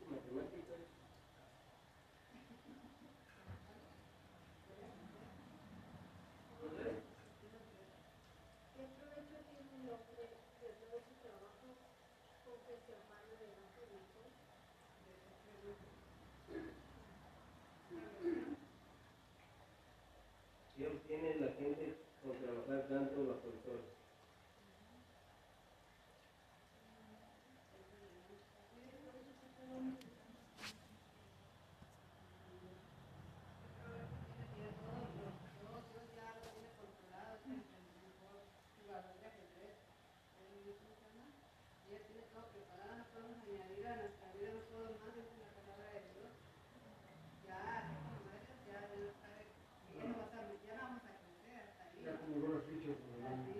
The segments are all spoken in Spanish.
¿Qué provecho tiene el hombre de todo su trabajo con que se hermano de un público? ¿Qué obtiene la gente con trabajar tanto bajo el? Thank you.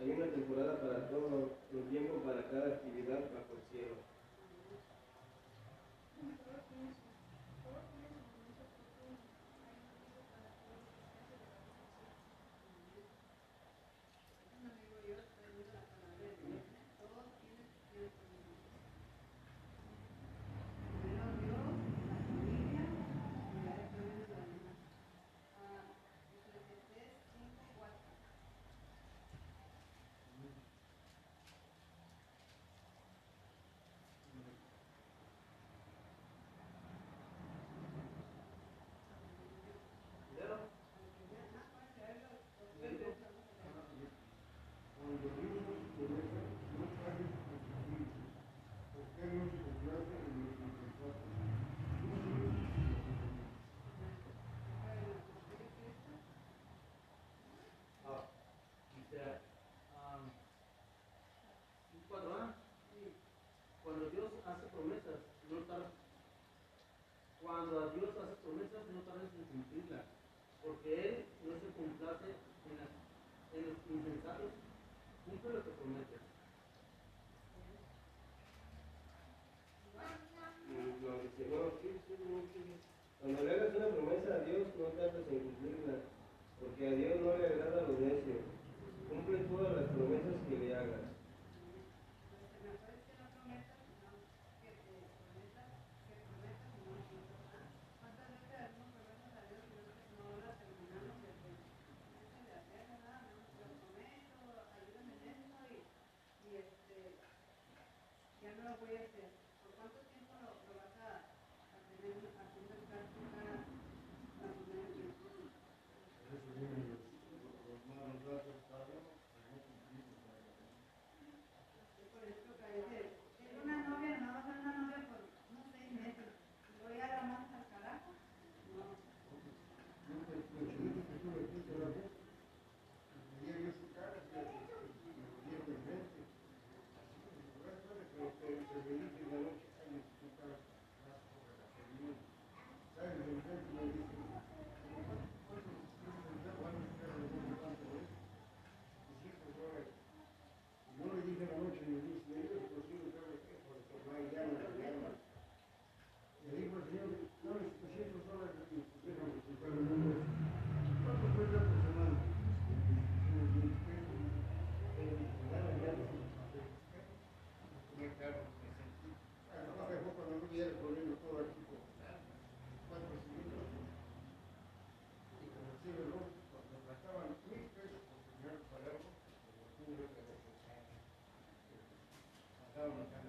Hay una temporada para todo, un tiempo para cada actividad bajo el cielo. cuando, Dios hace promesas, no tarda. Cuando en cumplirlas, porque Él no se complace en, las, los insensatos, cumple lo que promete. Cuando le hagas una promesa a Dios, no tardes en cumplirla, porque a Dios no le agrada Um,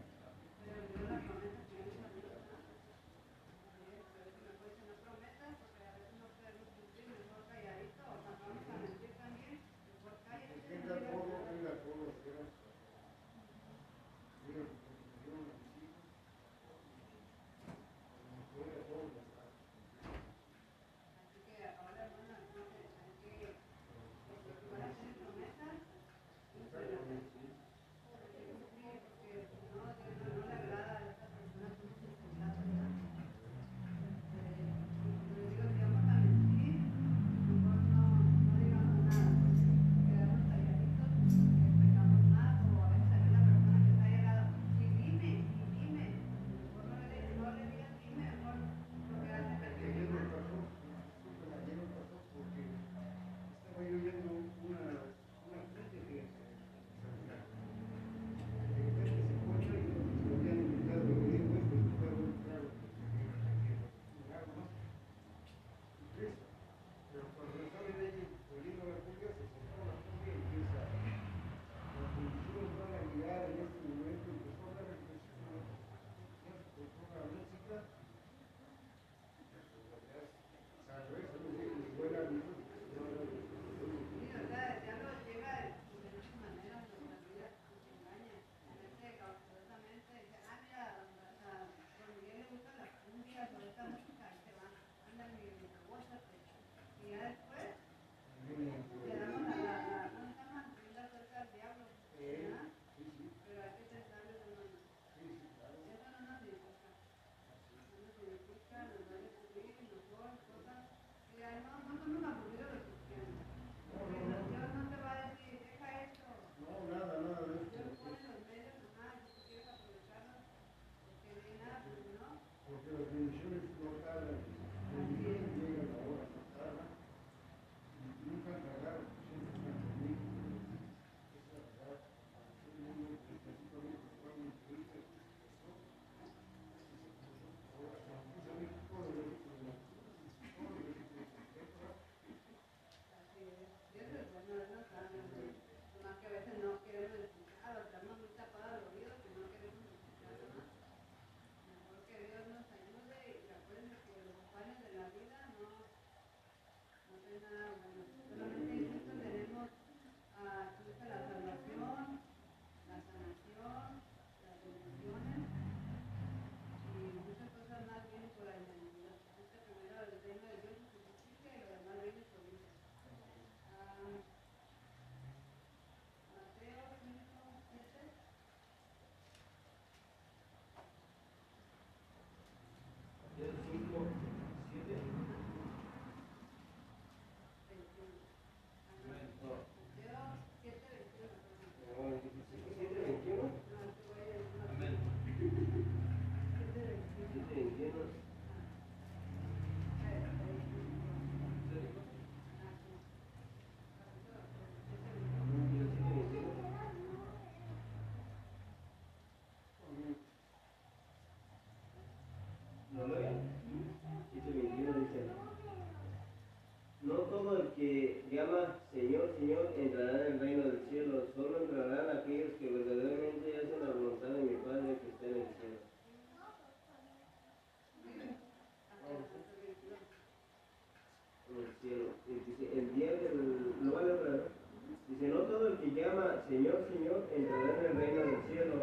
el reino del cielo.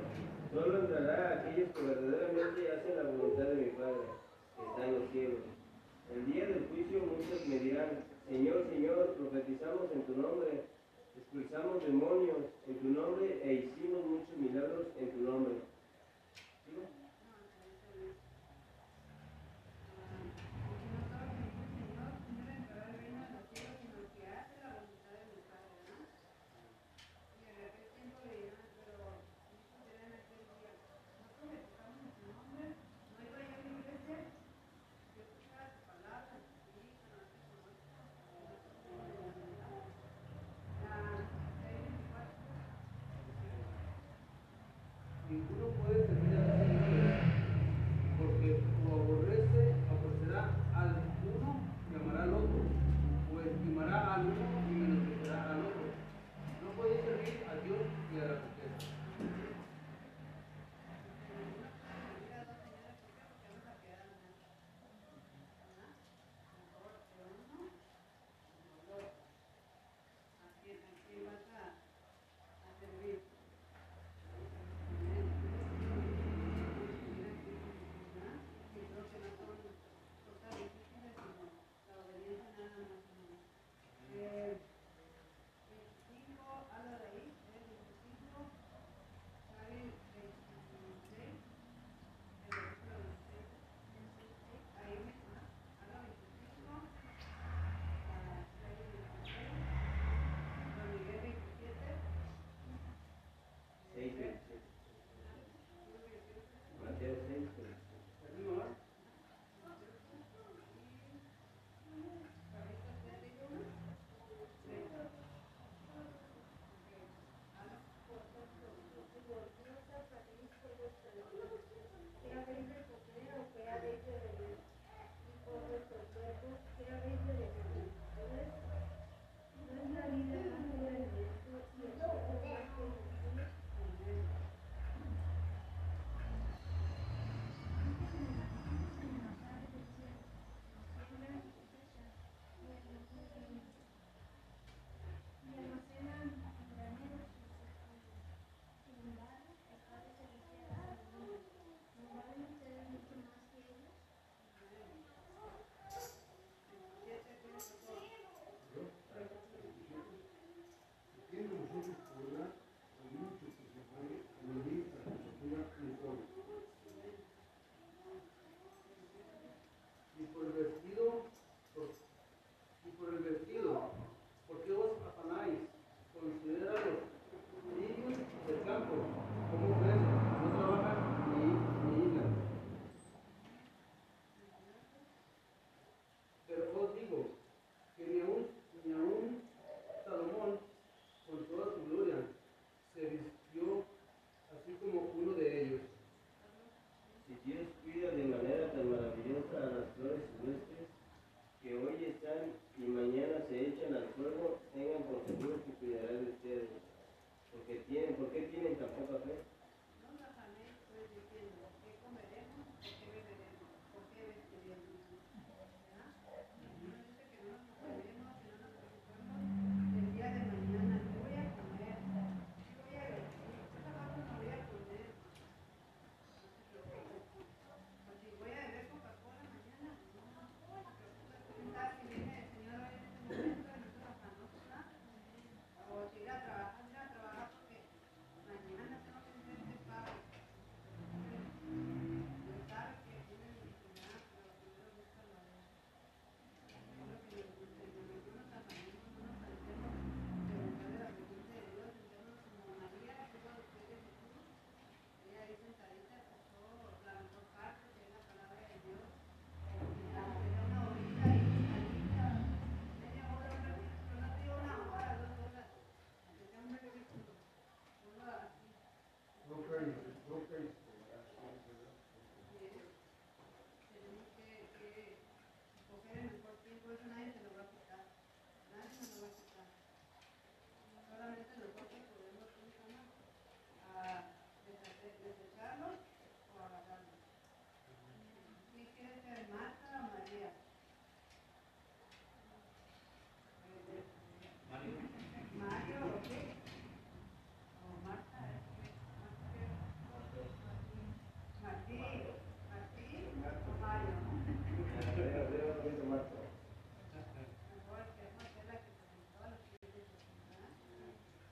Solo entrará a aquellos que verdaderamente hacen la voluntad de mi Padre, que está en los cielos. El día del juicio muchos me dirán, Señor, Señor, profetizamos en tu nombre, expulsamos demonios en tu nombre e hicimos muchos milagros en tu nombre. que tú no puedes tener